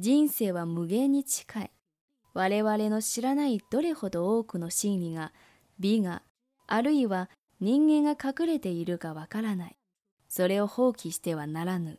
人生は無限に近い。我々の知らないどれほど多くの真理が、美が、あるいは人間が隠れているかわからない。それを放棄してはならぬ。